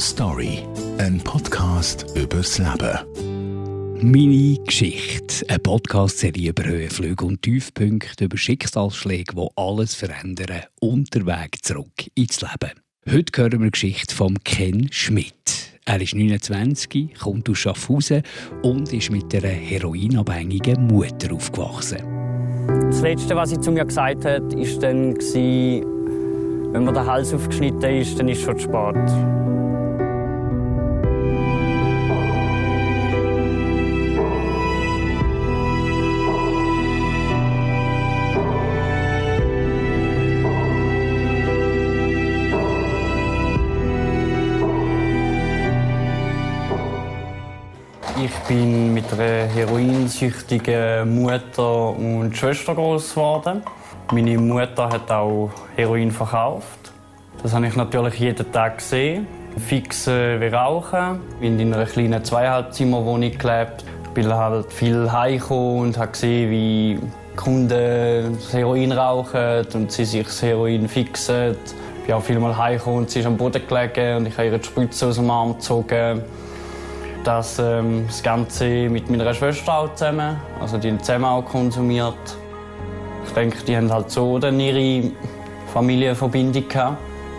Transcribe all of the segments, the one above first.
Story, ein Podcast übers Leben. Meine Geschichte, eine Podcast-Serie über Höhenflüge und Tiefpunkte, über Schicksalsschläge, die alles verändern, unterwegs zurück ins Leben. Heute hören wir die Geschichte von Ken Schmidt. Er ist 29, kommt aus Schaffhausen und ist mit einer heroinabhängigen Mutter aufgewachsen. Das Letzte, was sie zu mir gesagt hat, war dann, wenn mir der Hals aufgeschnitten ist, dann ist schon zu spät. Ich bin mit einer heroinsüchtigen Mutter und Schwester groß geworden. Meine Mutter hat auch Heroin verkauft. Das habe ich natürlich jeden Tag gesehen. Fix wie Rauchen. Ich bin in einer kleinen Zweieinhalbzimmerwohnung gelebt. Ich bin halt viel heimgekommen und habe gesehen, wie Kunden das Heroin rauchen und sie sich das Heroin fixen. Ich bin auch viel mal heimgekommen und sie ist am Boden gelegen und ich habe ihre Spritze aus dem Arm gezogen das, ähm, das Ganze mit meiner Schwester auch zusammen. Also die zusammen auch konsumiert. Ich denke, die haben halt so dann ihre Familienverbindung gehabt.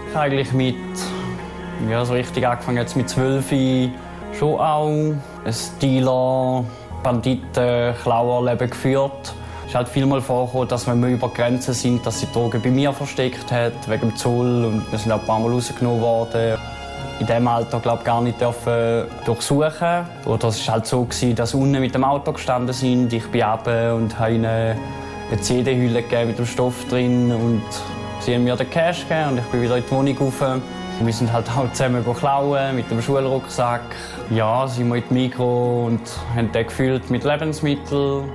Ich habe eigentlich mit, ja, so richtig angefangen jetzt mit zwölf schon auch ein Dealer, Banditen, Klauerleben geführt. Es ist halt vielmal vorgekommen, dass wenn wir über Grenzen sind, dass sie Drogen bei mir versteckt hat, wegen dem Zoll. Und wir sind auch ein paar Mal rausgenommen worden in diesem Alter glaub, gar nicht dürfen durchsuchen Oder es war halt so, gewesen, dass unten mit dem Auto gestanden sind. Ich bin runter und habe ihnen eine CD-Hülle mit dem Stoff drin und sie haben mir den Cash gegeben und ich bin wieder in die Wohnung rauf. Wir sind halt auch zusammen klauen mit dem Schulrucksack. Ja, sind wir in die Mikro und haben den gefüllt mit Lebensmitteln.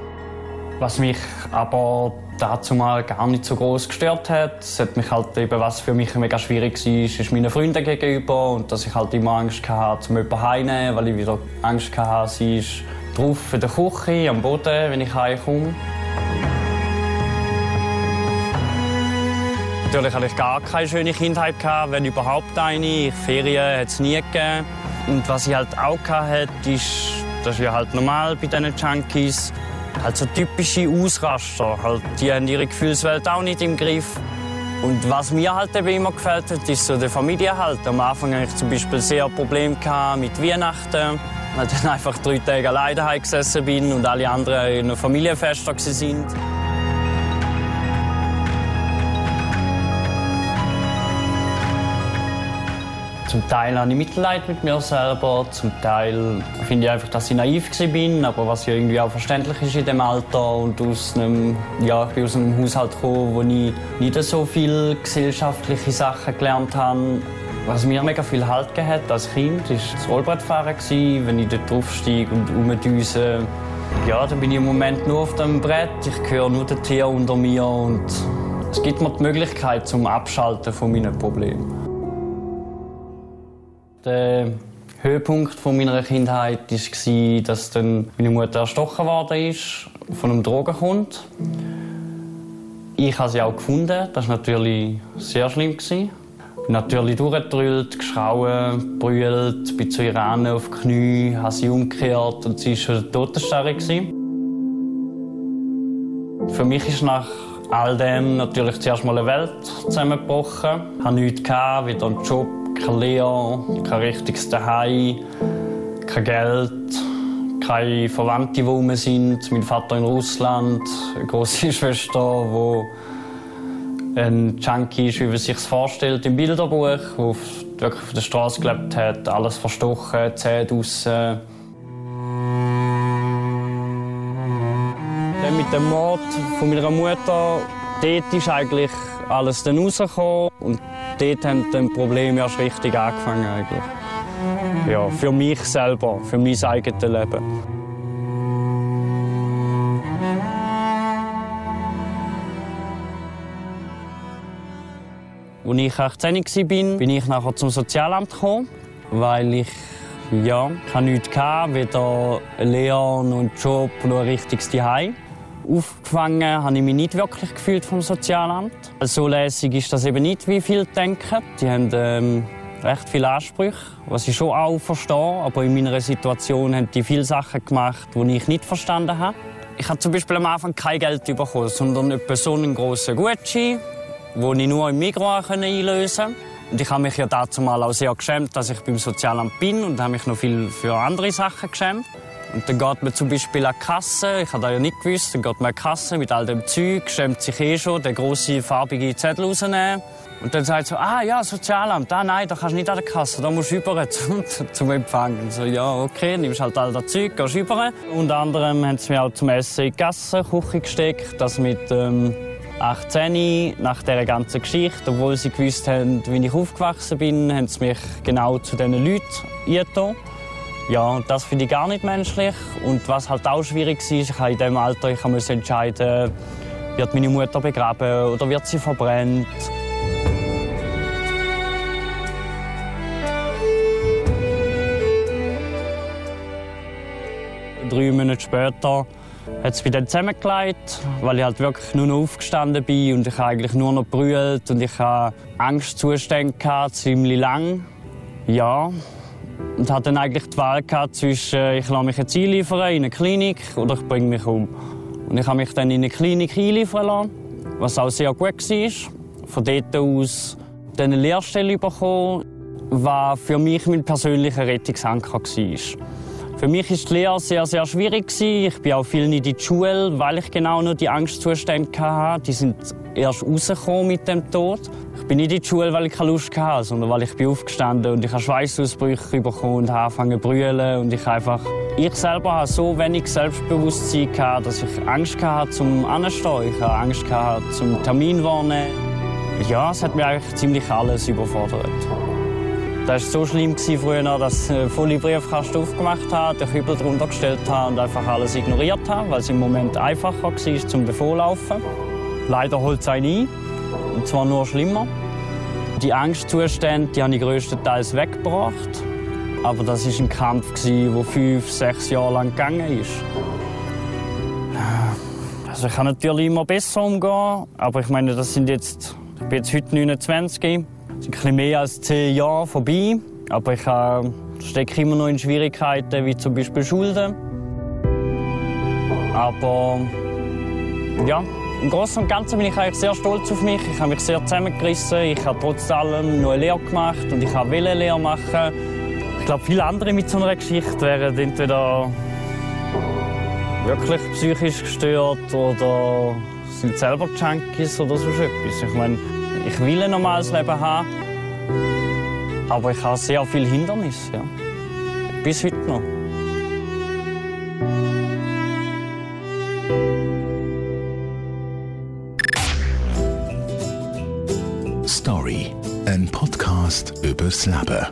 Was mich aber dazu mal gar nicht so groß gestört hat. Es hat mich halt eben, was für mich mega schwierig war, ist meinen Freunden gegenüber und dass ich halt immer Angst hatte, zum jemanden heimzunehmen, weil ich wieder Angst hatte, sie ist drauf in der Küche, am Boden, wenn ich heimkomme. Natürlich hatte ich gar keine schöne Kindheit, wenn überhaupt eine. Ferien hat es nie gegeben. Und was ich halt auch hatte, ist, das ist ja halt normal bei diesen Junkies, Halt so typische Ausraster. Halt, die haben ihre Gefühlswelt auch nicht im Griff. Und was mir halt eben immer gefällt hat, ist so der Familienhalt. Am Anfang hatte ich zum Beispiel sehr Probleme mit Weihnachten. Weil ich dann einfach drei Tage alleine gesessen bin und alle anderen in einem Familienfest waren. Zum Teil habe ich Mitleid mit mir selber, zum Teil finde ich einfach, dass ich naiv bin, aber was ja irgendwie auch verständlich ist in dem Alter und aus einem, ja, ich bin aus einem Haushalt gekommen, wo ich nicht so viele gesellschaftliche Sachen gelernt habe. Was mir mega viel Halt gegeben hat als Kind, war das Rollbrettfahren. Wenn ich dort draufsteige und rumdüse, ja, dann bin ich im Moment nur auf dem Brett. Ich höre nur den Tier unter mir und es gibt mir die Möglichkeit zum Abschalten von meinen Problemen. Der Höhepunkt meiner Kindheit war, dass dann meine Mutter erstochen ist, von einem Drogenkund. Ich habe sie auch gefunden. Das war natürlich sehr schlimm. Ich bin natürlich durchgedrüllt, geschrauen, brüllt, bin zu ihr auf die Knie, habe sie umgekehrt und sie war schon Totenstarre. Für mich ist nach all dem natürlich zuerst mal eine Welt zusammengebrochen. Ich hatte nichts, weder einen Job, keine Lehre, kein richtiges Zuhause, kein Geld, keine Verwandte, die rum sind. Mein Vater in Russland, eine große Schwester, die ein Junkie ist, wie man sich vorstellt im Bilderbuch, der wirklich auf der Straße gelebt hat, alles verstochen, Zähne draussen. Mit dem Mord von meiner Mutter, dort ist eigentlich alles dann rausgekommen. Und dort haben dann Probleme erst richtig angefangen eigentlich. Ja, für mich selber, für mein eigenes Leben. Als ich 18 war, bin ich nachher zum Sozialamt gekommen, weil ich ja, ich hatte, weder eine Lehre noch einen Job noch ein richtiges Zuhause. Aufgefangen habe ich mich nicht wirklich gefühlt vom Sozialamt. So lässig ist das eben nicht, wie viele denken. Die haben ähm, recht viele Ansprüche, was ich schon auch verstehe. Aber in meiner Situation haben die viele Sachen gemacht, die ich nicht verstanden habe. Ich habe zum Beispiel am Anfang kein Geld bekommen, sondern etwa so einen grossen Gutschein, den ich nur im Mikro einlösen konnte. Und ich habe mich ja dazu mal auch sehr geschämt, dass ich beim Sozialamt bin und habe mich noch viel für andere Sachen geschämt. Und dann geht man zum Beispiel an die Kasse, ich habe das ja nicht gewusst, dann geht man an die Kasse mit all dem Zeug, schämt sich eh schon, den grossen farbigen Zettel rausnehmen. Und dann sagt so, ah ja, Sozialamt, ah nein, da kannst du nicht an der Kasse, da musst du rüber zum, zum Empfang. Und so, ja, okay, nimmst halt all das Zeug, gehst rüber. Unter anderem haben sie mich auch zum Essen in die Gassenküche gesteckt, das mit ähm, 18 nach dieser ganzen Geschichte, obwohl sie gewusst haben, wie ich aufgewachsen bin, haben sie mich genau zu diesen Leuten eingetan. Ja, das finde ich gar nicht menschlich. Und was halt auch schwierig war, ich habe in diesem Alter ich musste entscheiden, wird meine Mutter begraben oder wird sie verbrannt. Drei Monate später hat es mich dann zusammengelegt, weil ich halt wirklich nur noch aufgestanden bin und ich eigentlich nur noch brüllt und ich hatte Angstzustände gehabt, ziemlich lang. Ja, und hatte dann eigentlich die Wahl gehabt zwischen ich lasse mich jetzt einliefern in eine Klinik oder ich bringe mich um. Und ich habe mich dann in eine Klinik einliefern lassen, was auch sehr gut war. Von dort aus eine Lehrstelle bekommen, was für mich mein persönlicher Rettungsanker war. Für mich war die Lehre sehr, sehr schwierig. Ich bin auch viel nicht in die Schule, weil ich genau nur die Angstzustände hatte. Die sind erst rausgekommen mit dem Tod. Ich bin nicht in die Schule, weil ich keine Lust hatte, sondern weil ich bin aufgestanden und ich habe Schweißausbrüche bekommen und habe angefangen zu brüllen. Und ich einfach, ich selber habe so wenig Selbstbewusstsein gehabt, dass ich Angst hatte, zum Anstehen. Ich hatte Angst gehabt, zum Termin wahrnehmen. Ja, es hat mir eigentlich ziemlich alles überfordert. Das war so schlimm früher, dass ich äh, volle Briefkasten aufgemacht habe, den Kübel drunter gestellt habe und einfach alles ignoriert habe, weil es im Moment einfacher war zum Davonlaufen. Leider holt es einen ein, und zwar nur schlimmer. Die Angstzustände die habe ich größtenteils weggebracht. Aber das war ein Kampf, der fünf, sechs Jahre lang gegangen ist. Also ich kann natürlich immer besser umgehen, aber ich meine, das sind jetzt, ich bin jetzt heute 29 es sind ein mehr als zehn Jahre vorbei, aber ich äh, stecke immer noch in Schwierigkeiten, wie zum Beispiel Schulden. Aber ja, im Großen und Ganzen bin ich eigentlich sehr stolz auf mich. Ich habe mich sehr zusammengerissen. Ich habe trotz allem noch eine Lehre gemacht und ich habe eine Lehre machen. Ich glaube, viele andere mit so einer Geschichte wären entweder wirklich psychisch gestört oder sind selber Junkies oder so etwas. Ich meine, ich will ein normales Leben haben, aber ich habe sehr viele Hindernisse. Ja. Bis heute noch. Story, ein Podcast übers Leben.